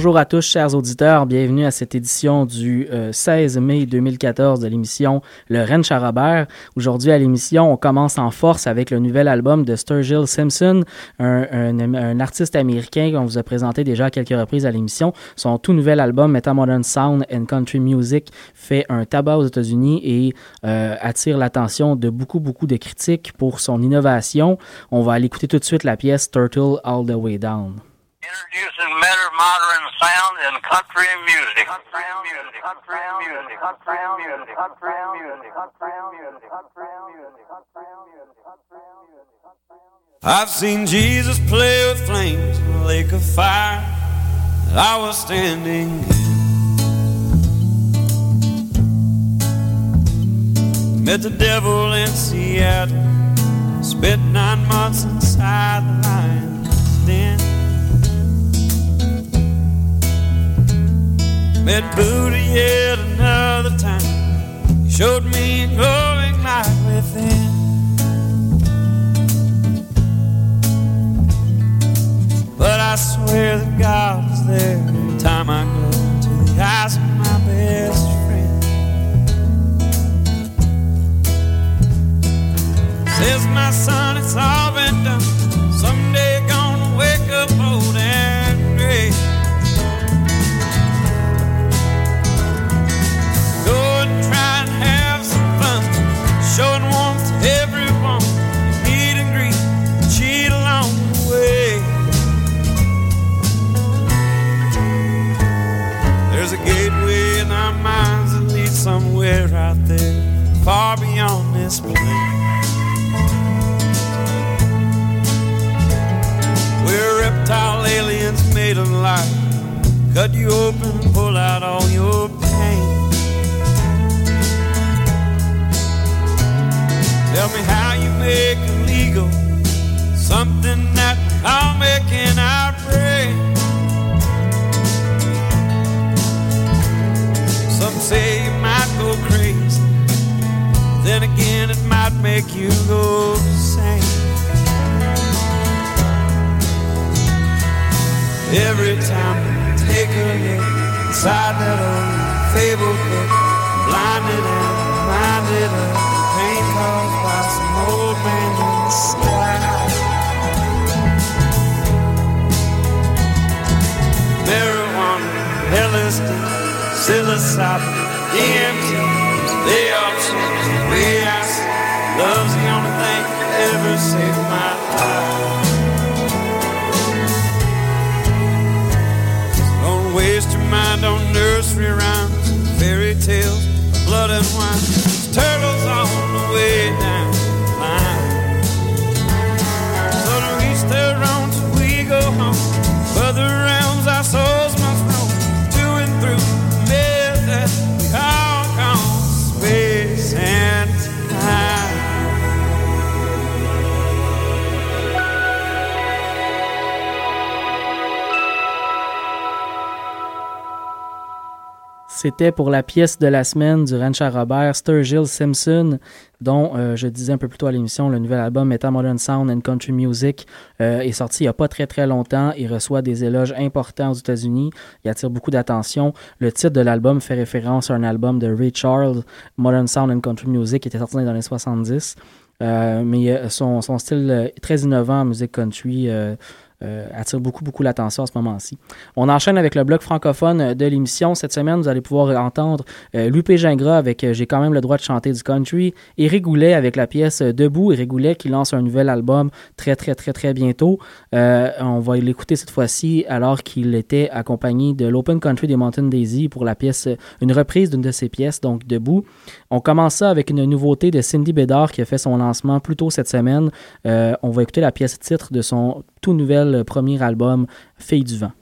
Bonjour à tous, chers auditeurs. Bienvenue à cette édition du 16 euh, mai 2014 de l'émission Le Ren Charabert. Aujourd'hui à l'émission, on commence en force avec le nouvel album de Sturgill Simpson, un, artiste américain qu'on vous a présenté déjà à quelques reprises à l'émission. Son tout nouvel album, Meta Modern Sound and Country Music, fait un tabac aux États-Unis et euh, attire l'attention de beaucoup, beaucoup de critiques pour son innovation. On va aller écouter tout de suite la pièce Turtle All the Way Down. Introducing better modern sound in country music. Country music. Country music. Country music. Country music. Country music. Country music. Country music. I've seen Jesus play with flames in a lake of fire. I was standing in. Met the devil in Seattle. Spent nine months inside the lion's den. Met Buddha yet another time. He showed me a glowing light within. But I swear that God is there every time I go to the eyes of my best friend. Says my son, it's all been done. Someday gonna wake up old somewhere out there, far beyond this plane. We're reptile aliens made of light, cut you open pull out all your pain. Tell me how you make illegal something that I'll make in our brain. Some say go crazy, then again it might make you go insane. Every time I take a look inside that old fabled book, I'm blinded and reminded of the pain caused by some old man in sky. Marijuana, LSD, psilocybin, All change the way I see. Love's the only thing that ever saved my life. Don't waste your mind on nursery rhymes fairy tales, blood and wine. There's turtles on the way down the line. So to each their till we go home. Further realms our souls C'était pour la pièce de la semaine du Rancher Robert, Sturgill Simpson, dont euh, je disais un peu plus tôt à l'émission, le nouvel album Meta Modern Sound and Country Music euh, est sorti il n'y a pas très très longtemps. Il reçoit des éloges importants aux États-Unis. Il attire beaucoup d'attention. Le titre de l'album fait référence à un album de Ray Charles, Modern Sound and Country Music, qui était sorti dans les années 70. Euh, mais son, son, style très innovant en musique country attire beaucoup, beaucoup l'attention à ce moment-ci. On enchaîne avec le bloc francophone de l'émission. Cette semaine, vous allez pouvoir entendre Lupé Gingras avec J'ai quand même le droit de chanter du country, Éric Goulet avec la pièce Debout, Éric Goulet qui lance un nouvel album très, très, très, très bientôt. on va l'écouter cette fois-ci alors qu'il était accompagné de l'Open Country des Mountain Daisy pour la pièce, une reprise d'une de ses pièces, donc Debout. On commence ça avec une nouveauté de Cindy Bédard qui a fait son lancement plus tôt cette semaine. Euh, on va écouter la pièce titre de son tout nouvel premier album, Fille du vent.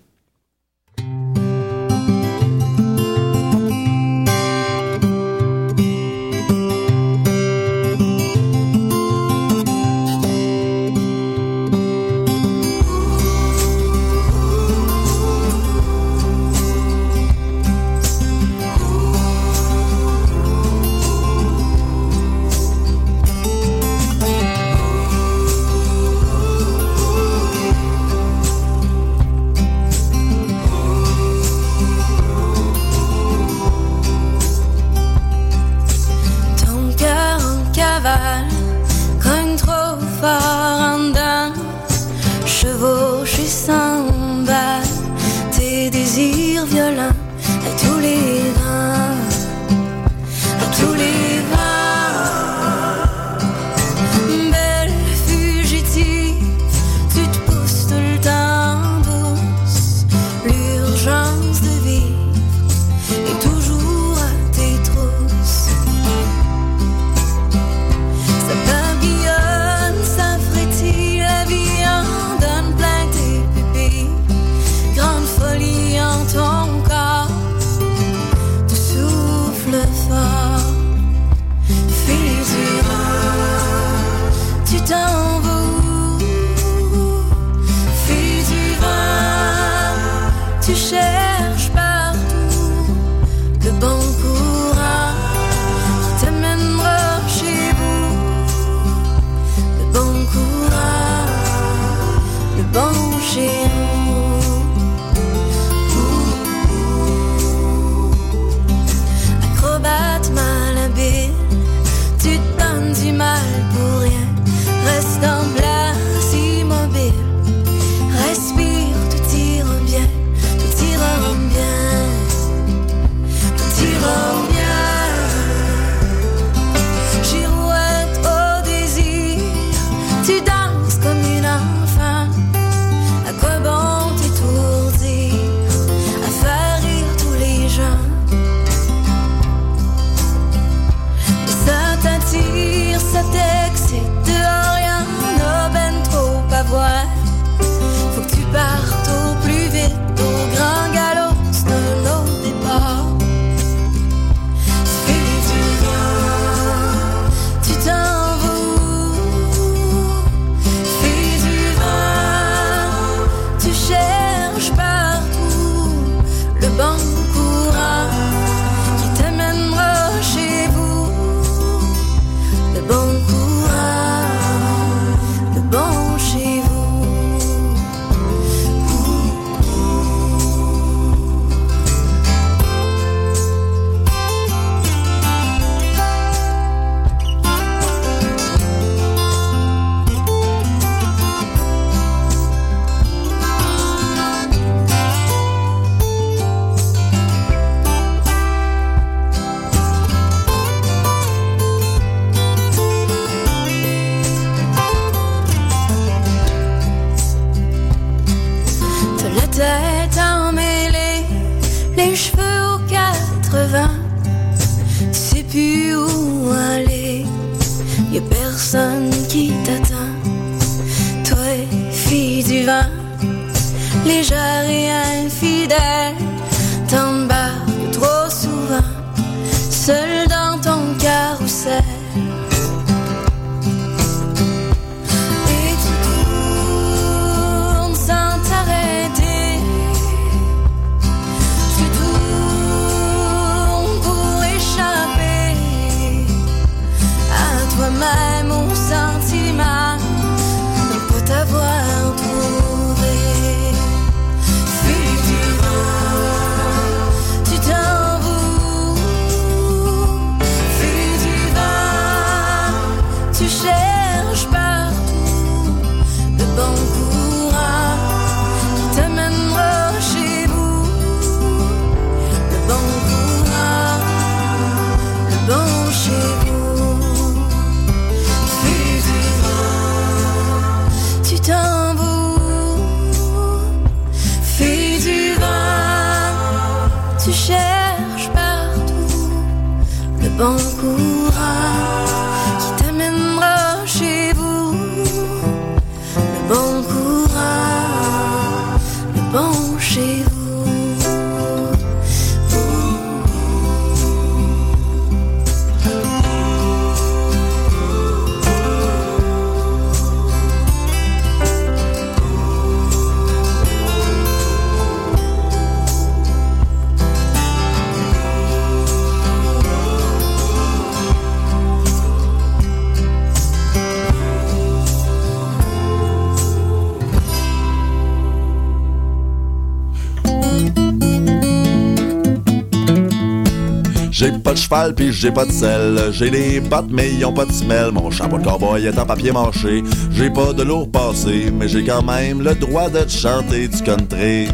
Cheval j'ai pas de sel. J'ai des bottes mais ils ont pas de semelle. Mon chapeau de cowboy est en papier mâché. J'ai pas de lourd passé, mais j'ai quand même le droit de te chanter du country.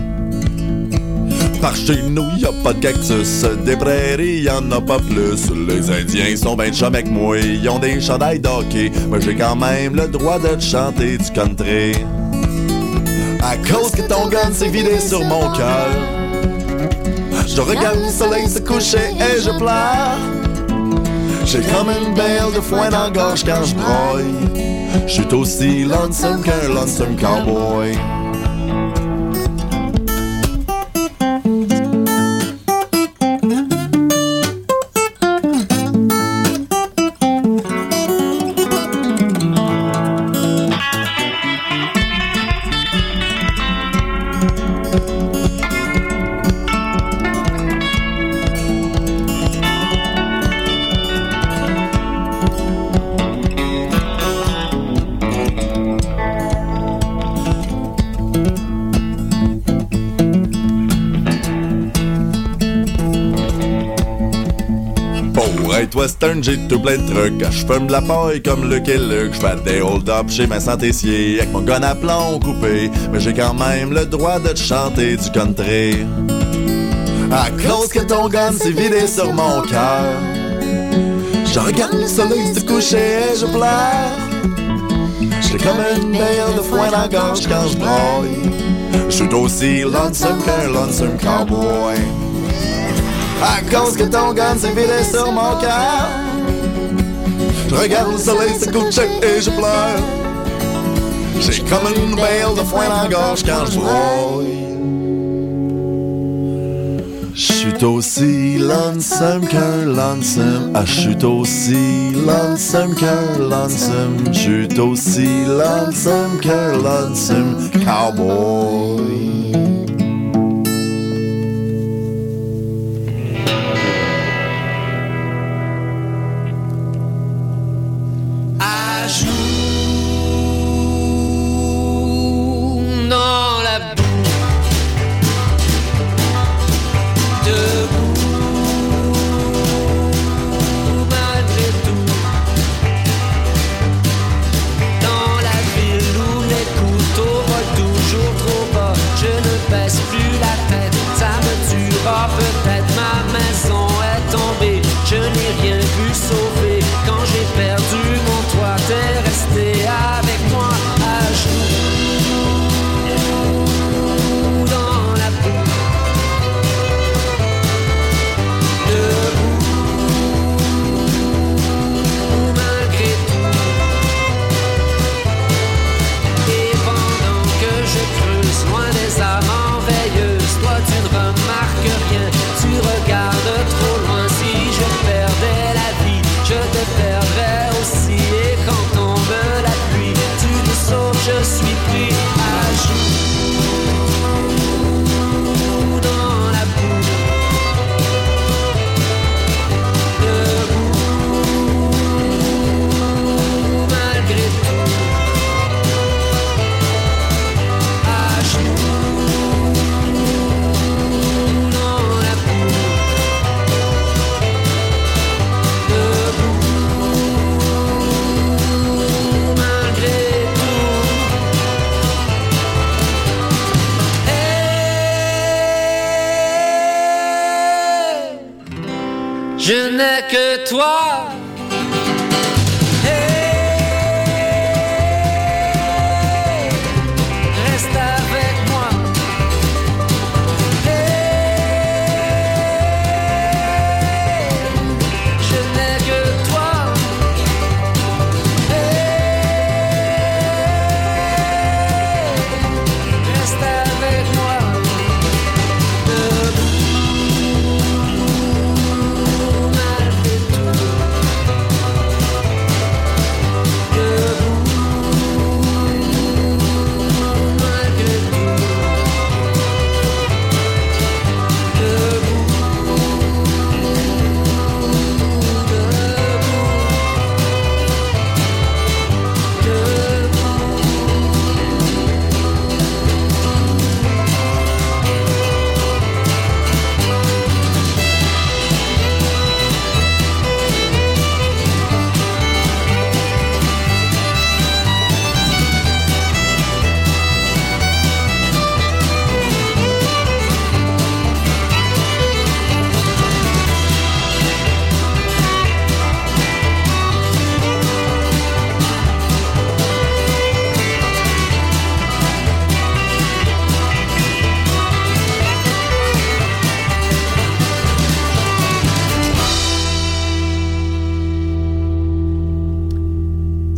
Par chez nous, y a pas de cactus, des prairies, y en a pas plus. Les Indiens sont ben chum avec moi, ils ont des chandails d'hockey, mais j'ai quand même le droit de te chanter du country. À cause que ton gun s'est vidé sur mon cœur. Je regarde le soleil se coucher et je pleure. J'ai comme une belle de foin dans la gorge quand je broille. Je suis aussi lonesome qu'un lonesome cowboy. J'ai tout plein de trucs. Je fume de la paille comme le Luke. Je fais des hold-up chez Vincent Tessier avec mon gun à plomb coupé. Mais j'ai quand même le droit de te chanter du country. À cause que ton gun s'est vidé sur mon cœur. Je regarde le soleil se coucher et je pleure. J'ai comme une belle de foin dans la gorge quand je broille. Je suis aussi lonesome qu'un lonesome cowboy. À cause que ton gun s'est vidé sur mon cœur. Je regarde le soleil se coucher et je pleure. J'ai comme une belle de foin dans la gorge quand je broille. J'suis aussi lonesome qu'un lonesome. Ah, j'suis aussi lonesome qu'un lonesome. J'suis aussi lonesome qu'un lonesome cowboy. Je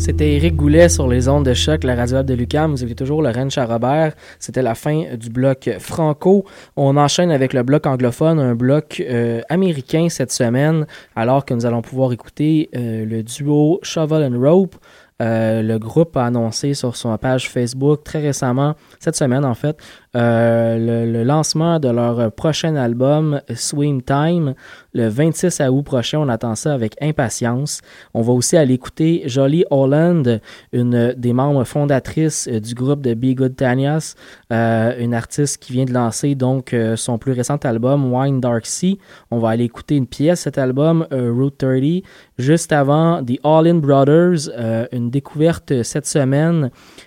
C'était Éric Goulet sur les ondes de choc, la radio de Lucam. Vous écoutez toujours Lorraine Charrobert. C'était la fin du bloc franco. On enchaîne avec le bloc anglophone, un bloc euh, américain cette semaine, alors que nous allons pouvoir écouter euh, le duo Shovel and Rope. Euh, le groupe a annoncé sur son page Facebook très récemment, cette semaine en fait, euh, le, lancement de leur prochain album Swing Time le 26 août prochain. On attend ça avec impatience. On va aussi aller écouter Jolie Holland, une des membres fondatrices du groupe de Be Good Tanyas, euh, une artiste qui vient de lancer donc son plus récent album Wine Dark Sea. On va aller écouter une pièce, cet album Route 30, juste avant The All In Brothers, une découverte cette semaine,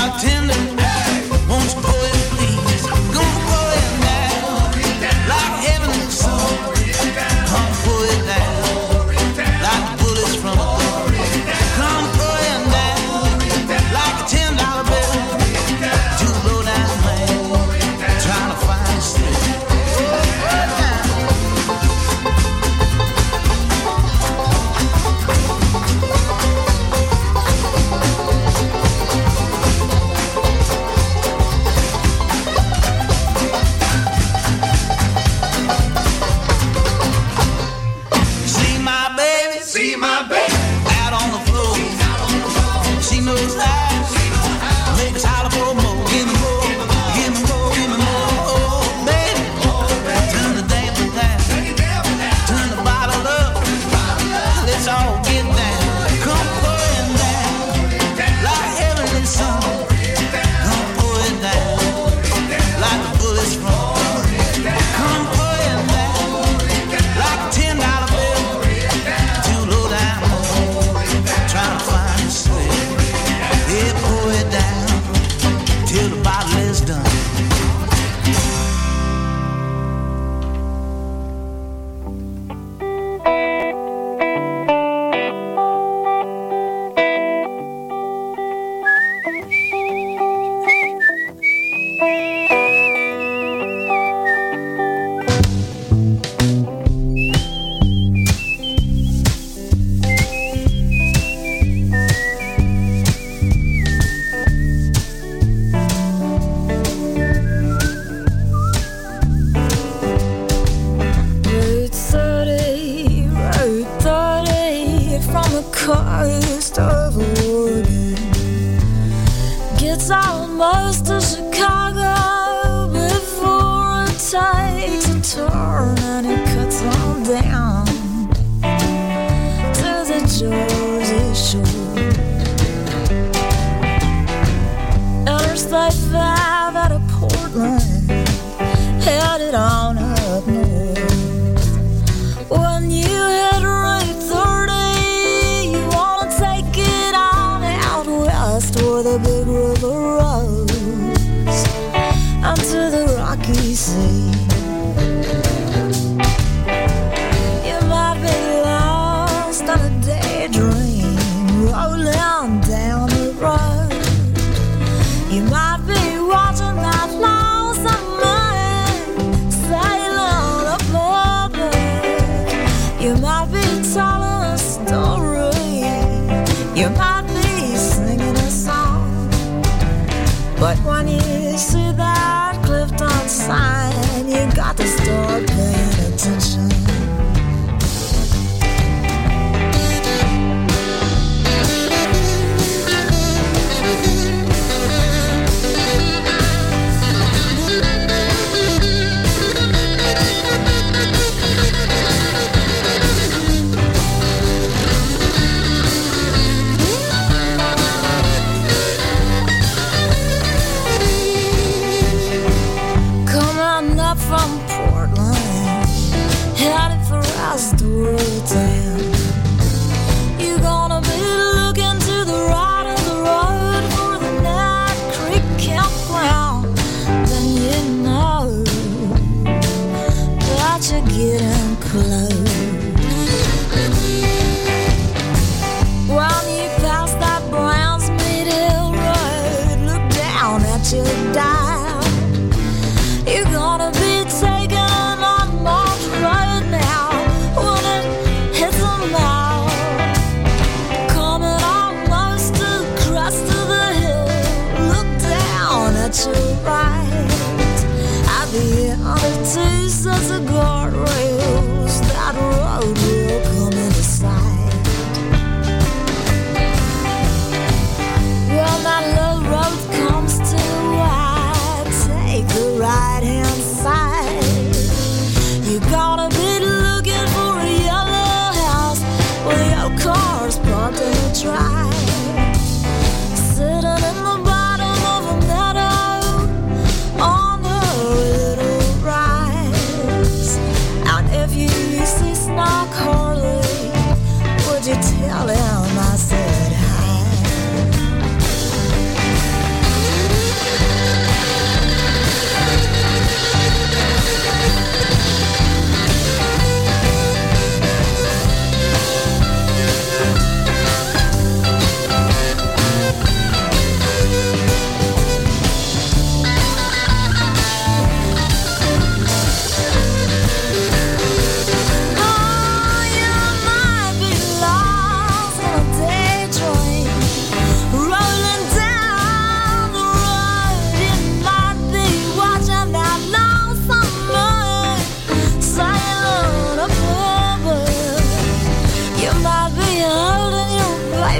bartender. cost of a warning gets most of Chicago before it takes a turn and it cuts on down to the Jersey Shore. Interstate 5. close.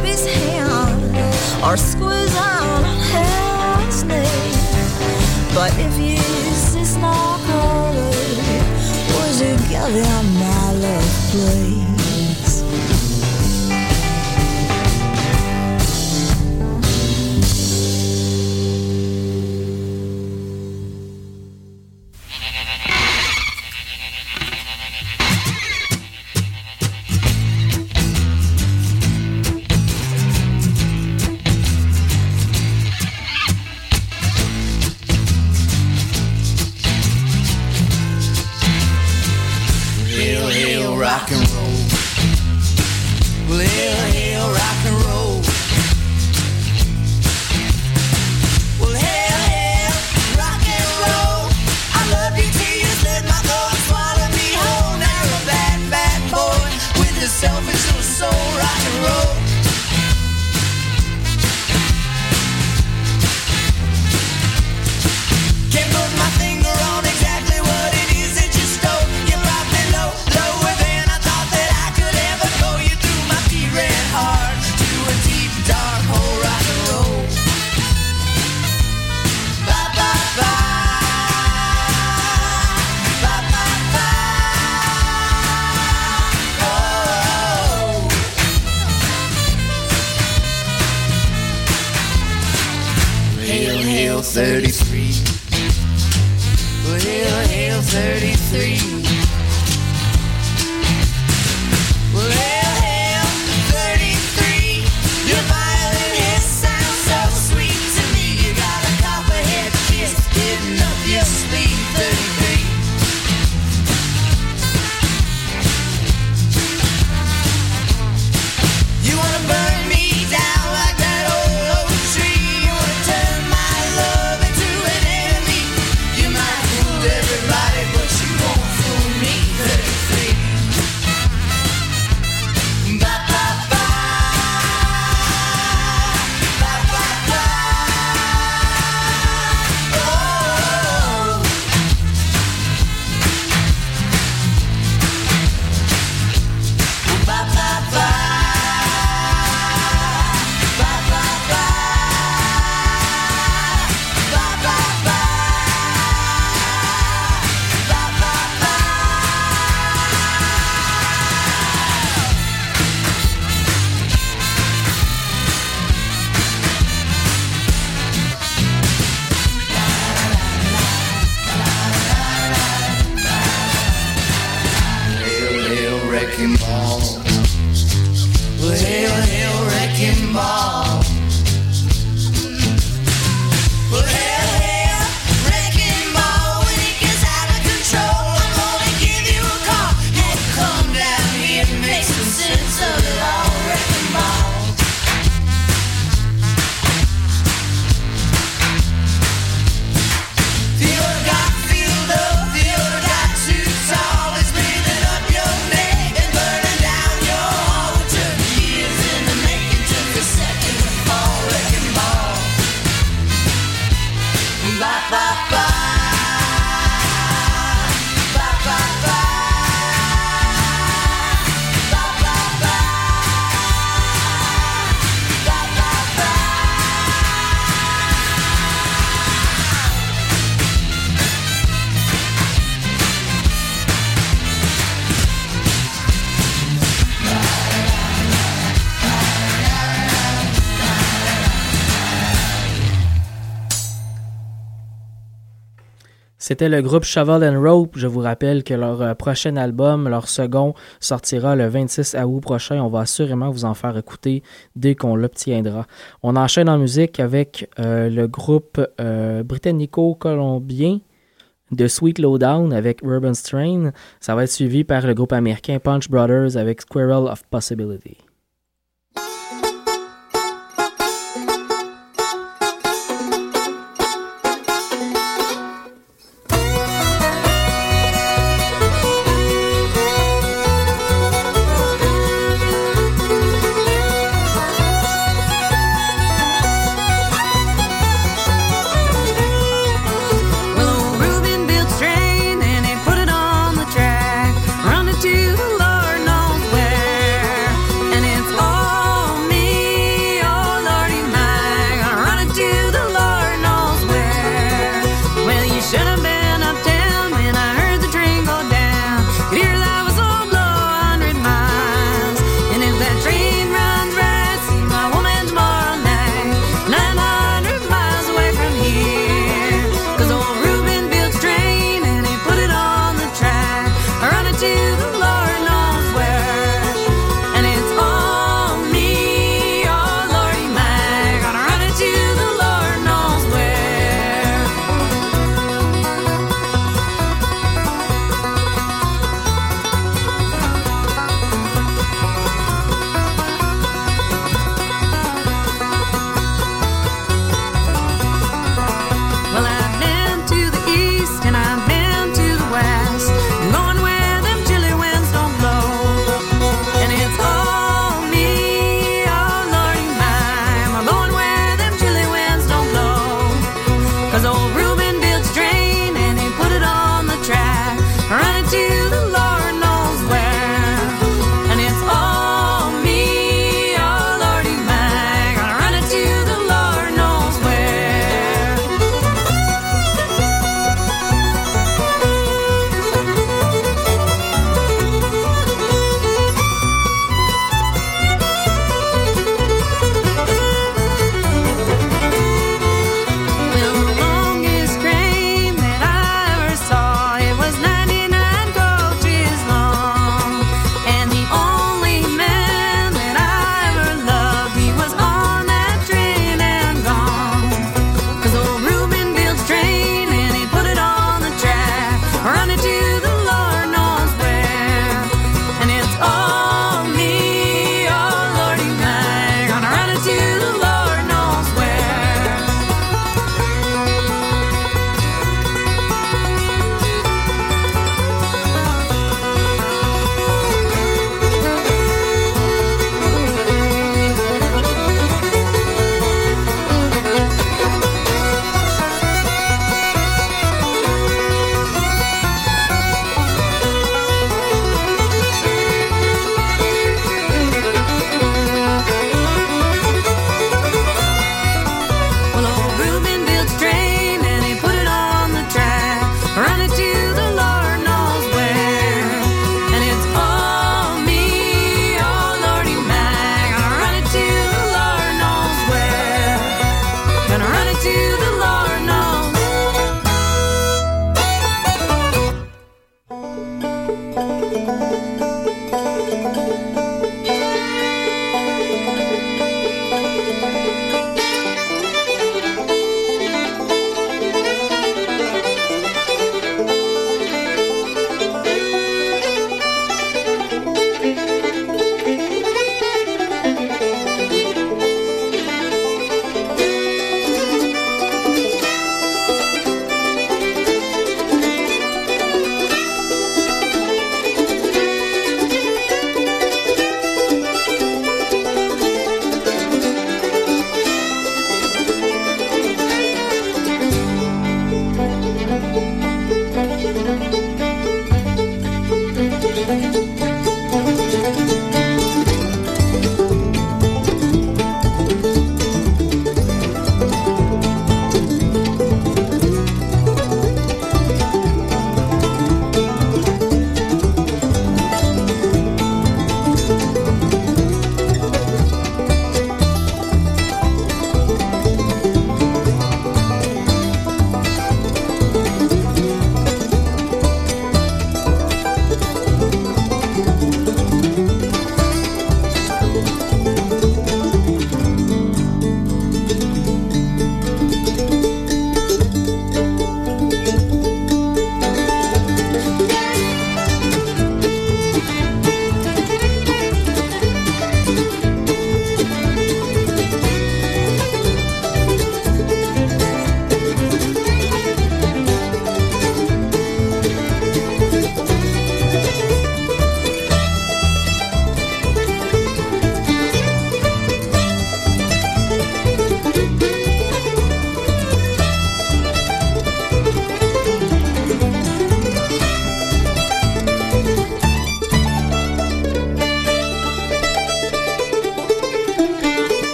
baby's hand or squeeze out his knee. But if you see Snow Curly, would you give him my love, please? C'était le groupe Shovel and Rope. Je vous rappelle que leur euh, prochain album, leur second, sortira le 26 août prochain. On va assurément vous en faire écouter dès qu'on l'obtiendra. On enchaîne en musique avec euh, le groupe euh, britannico-colombien de Sweet Lowdown avec Urban Strain. Ça va être suivi par le groupe américain Punch Brothers avec Squirrel of Possibility.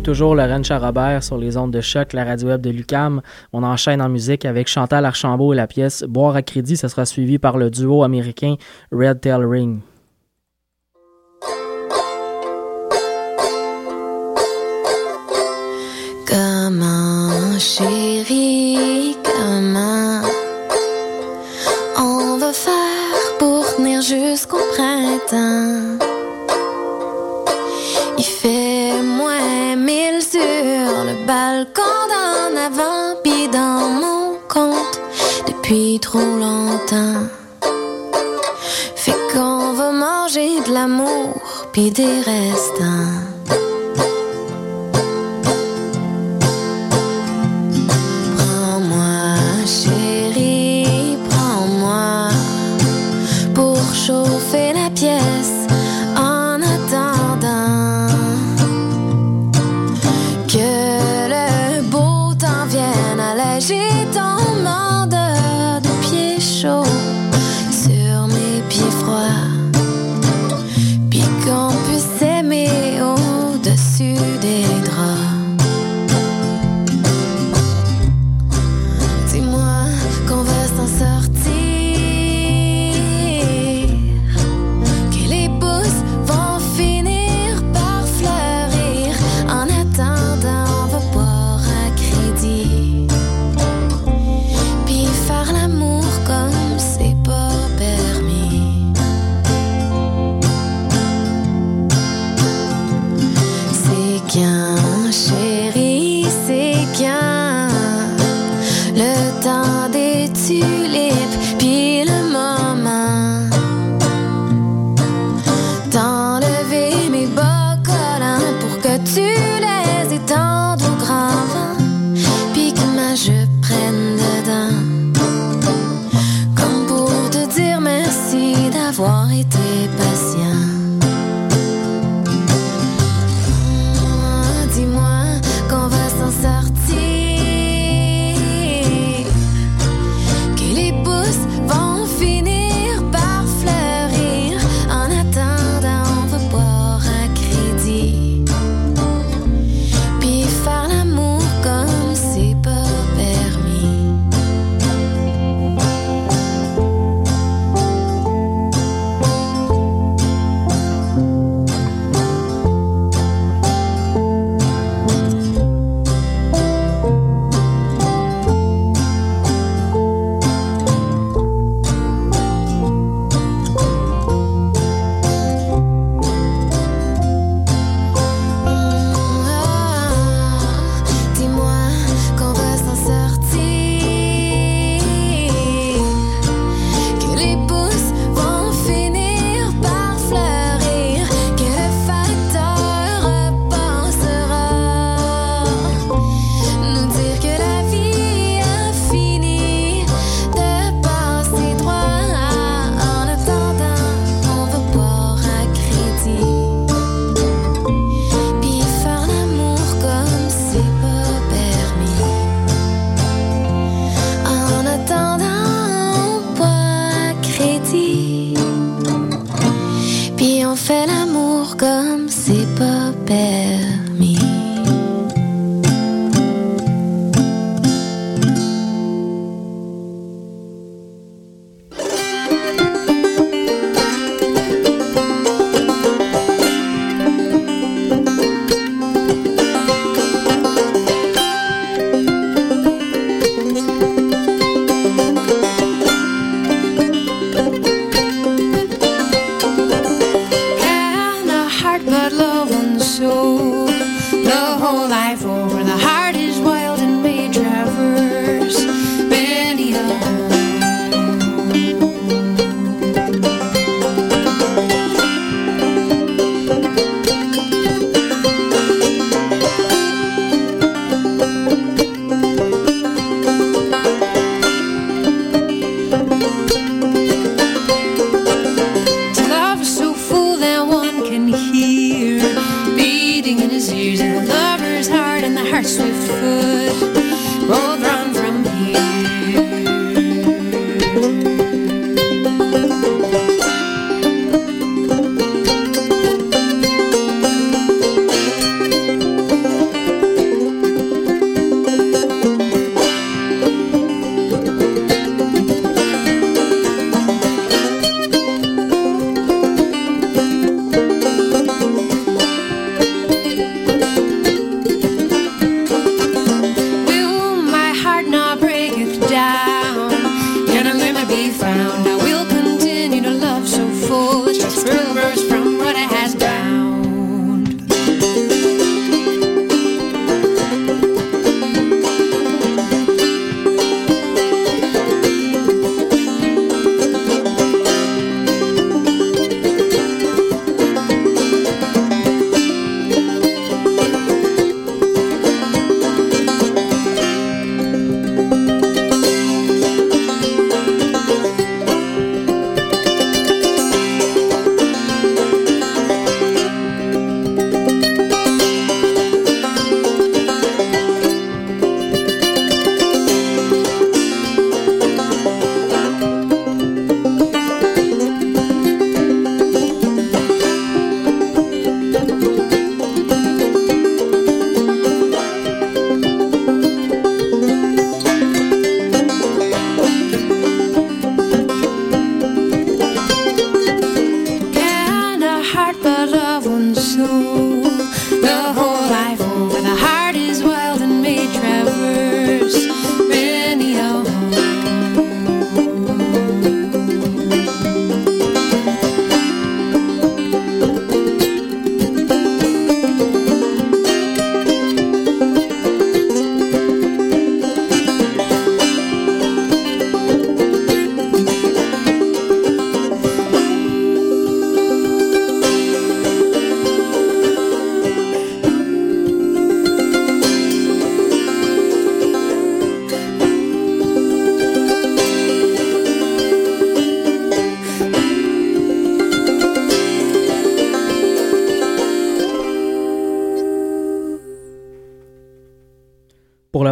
toujours Lorraine Charrobert sur les ondes de choc, la radio web de Lucam. On enchaîne en musique avec Chantal Archambault et la pièce Boire à crédit. Ça sera suivi par le duo américain Red Tail Ring. see.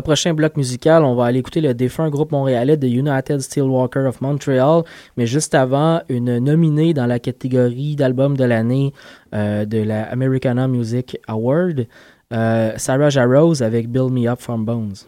prochain bloc musical, on va aller écouter le défunt groupe montréalais de United Steelwalker of Montreal, mais juste avant, une nominée dans la catégorie d'album de l'année euh, de la Americana Music Award, euh, Sarah Jarose avec Build Me Up From Bones.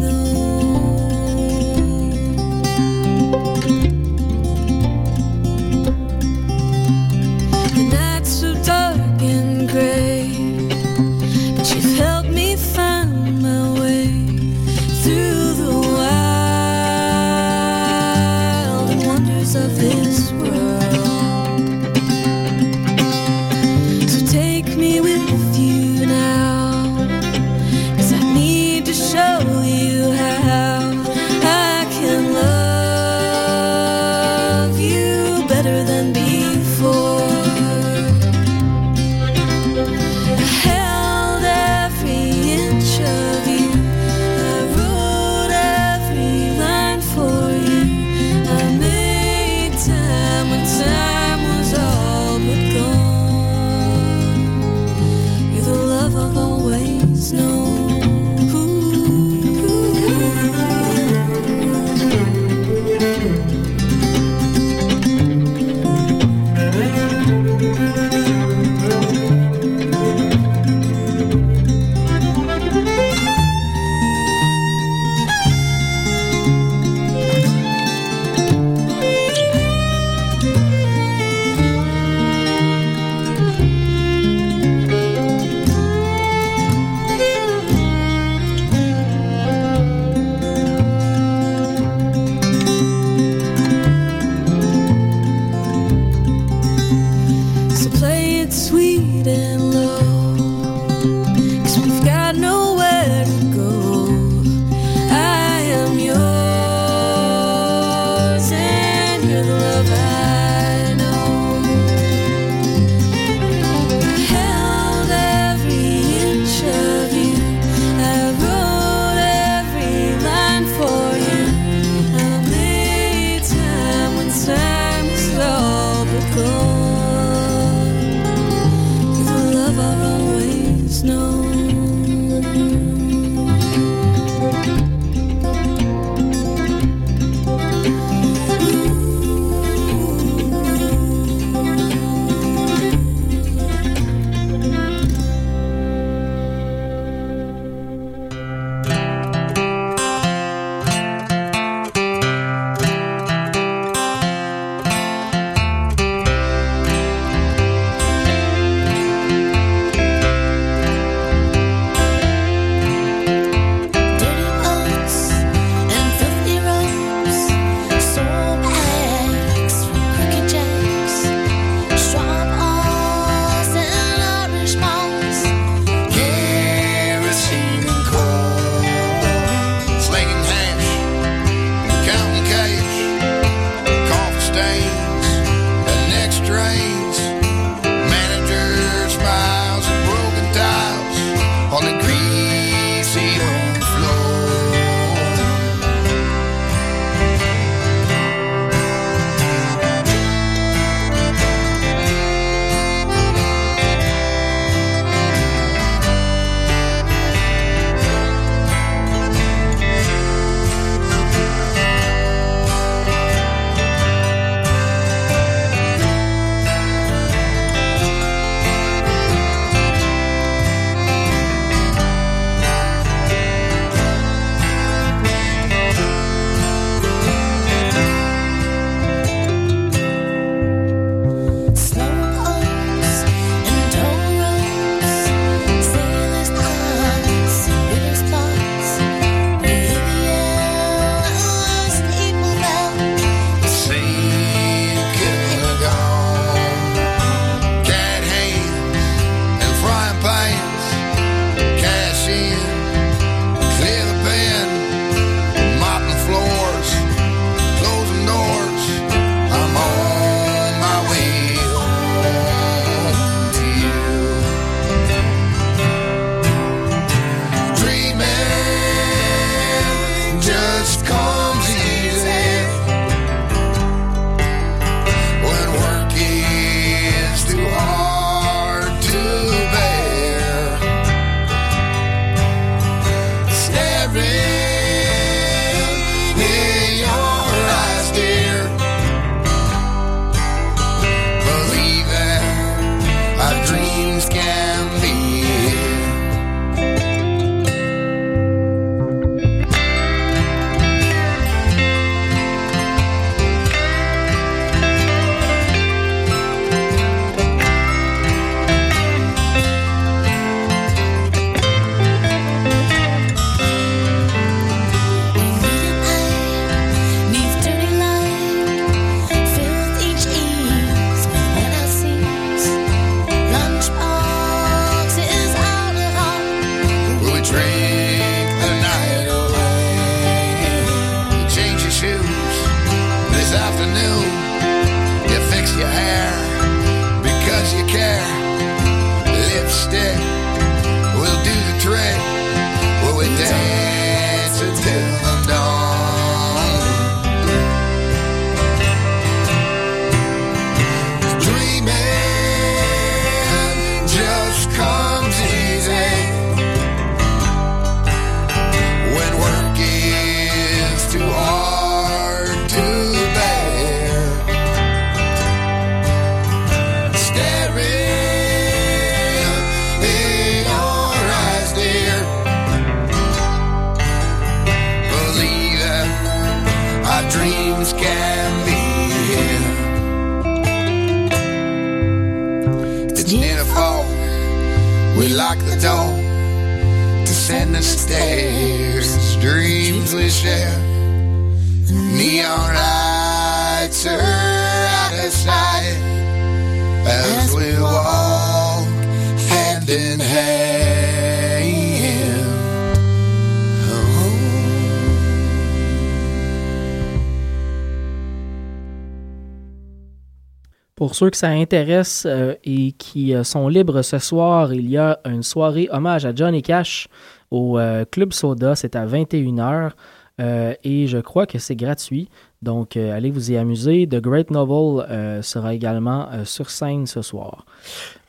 the you're the love I this afternoon. You fix your hair because you care. Lipstick will do the trick. Will we dance? Pour ceux que ça intéresse euh, et qui euh, sont libres ce soir, il y a une soirée hommage à Johnny Cash au euh, Club Soda. C'est à 21h euh, et je crois que c'est gratuit. Donc, euh, allez vous y amuser. The Great Novel sera également sur scène ce soir.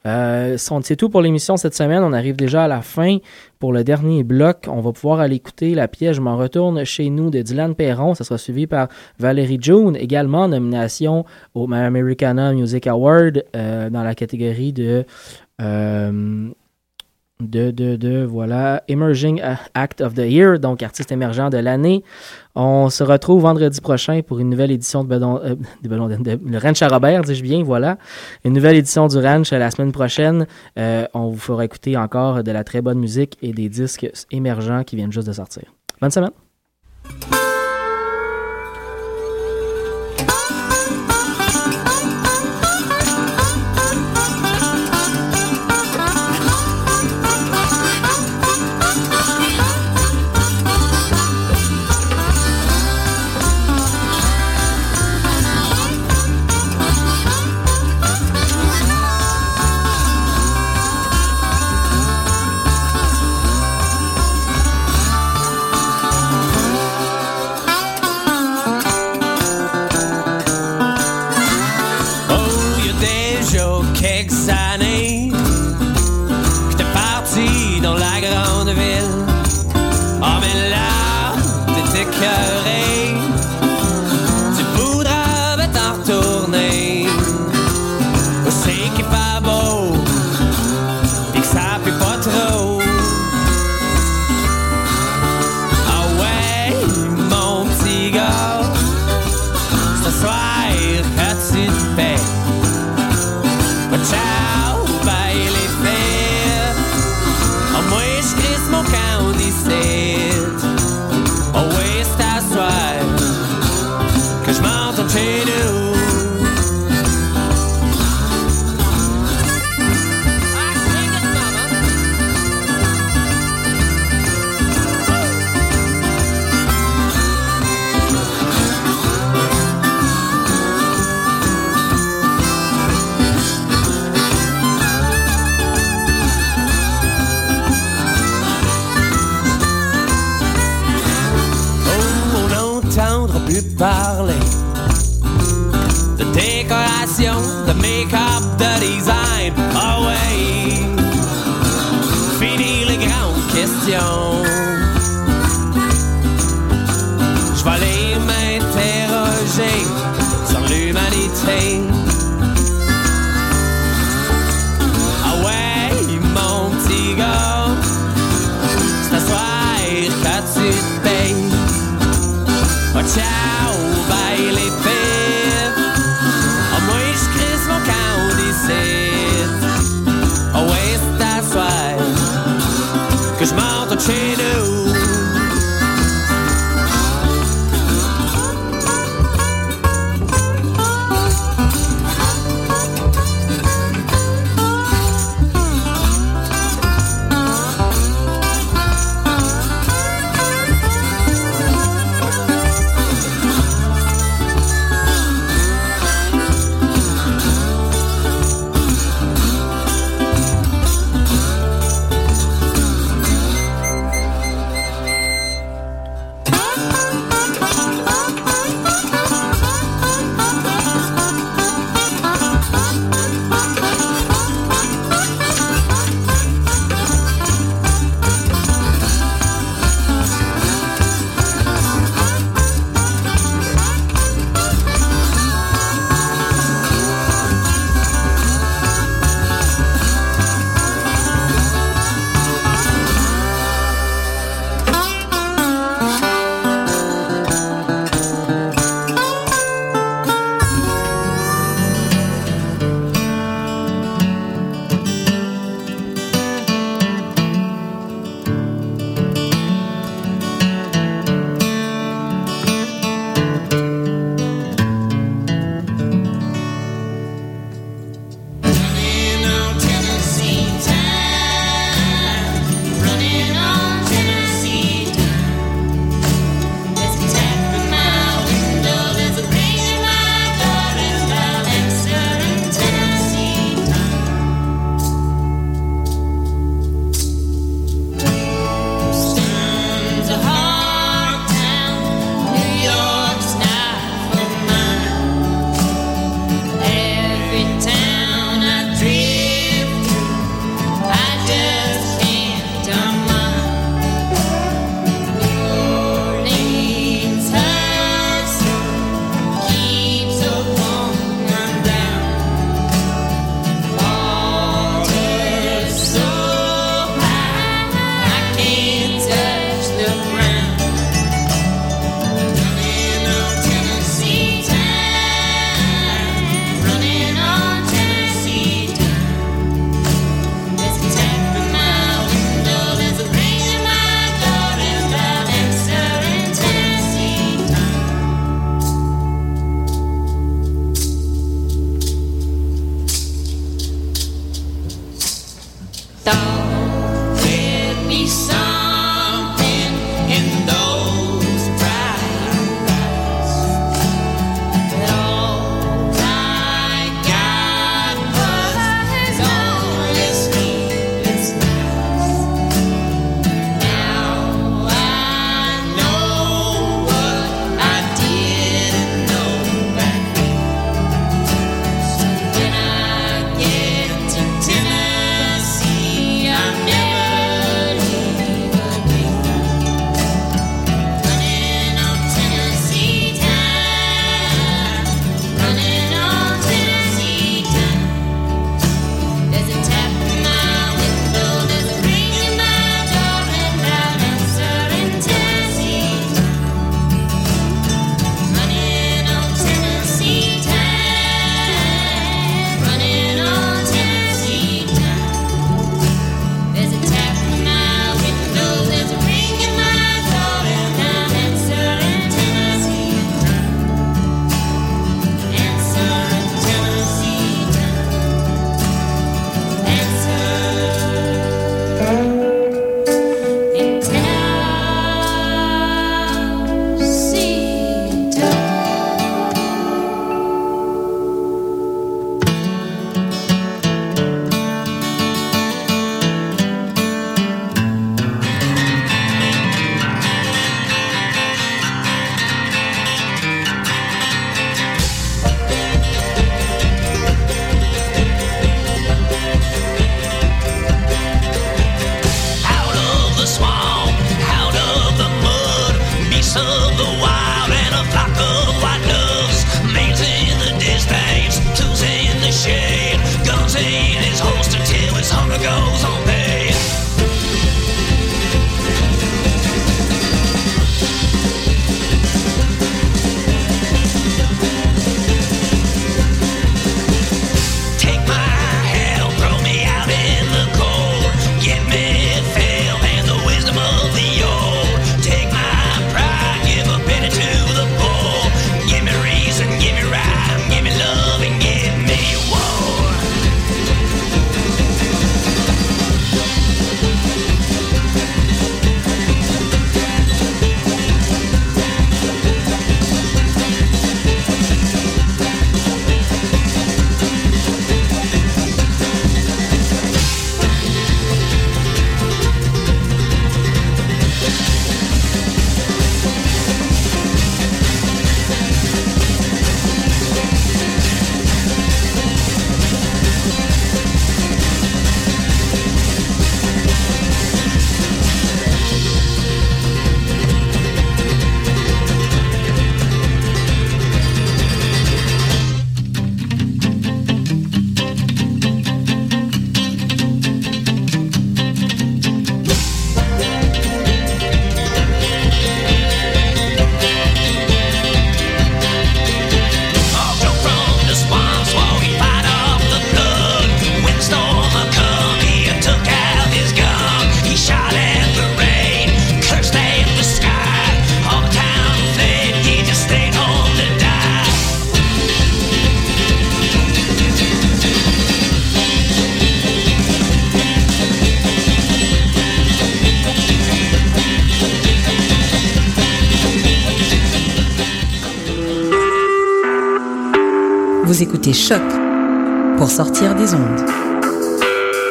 C'est tout pour l'émission cette semaine. On arrive déjà à la fin. Pour le dernier bloc, on va pouvoir aller écouter la pièce Je m'en retourne chez nous de Dylan Perron. Ça sera suivi par Valérie June, également en nomination au Americana Music Award dans la catégorie de, de, de, de, voilà, Emerging Act of the Year, donc artiste émergent de l'année. On se retrouve vendredi prochain pour une nouvelle édition de, euh, le Ranch à Robert, dis-je bien, voilà. Une nouvelle édition du Ranch la semaine prochaine. Euh, on vous fera écouter encore de la très bonne musique et des disques émergents qui viennent juste de sortir. Bonne semaine!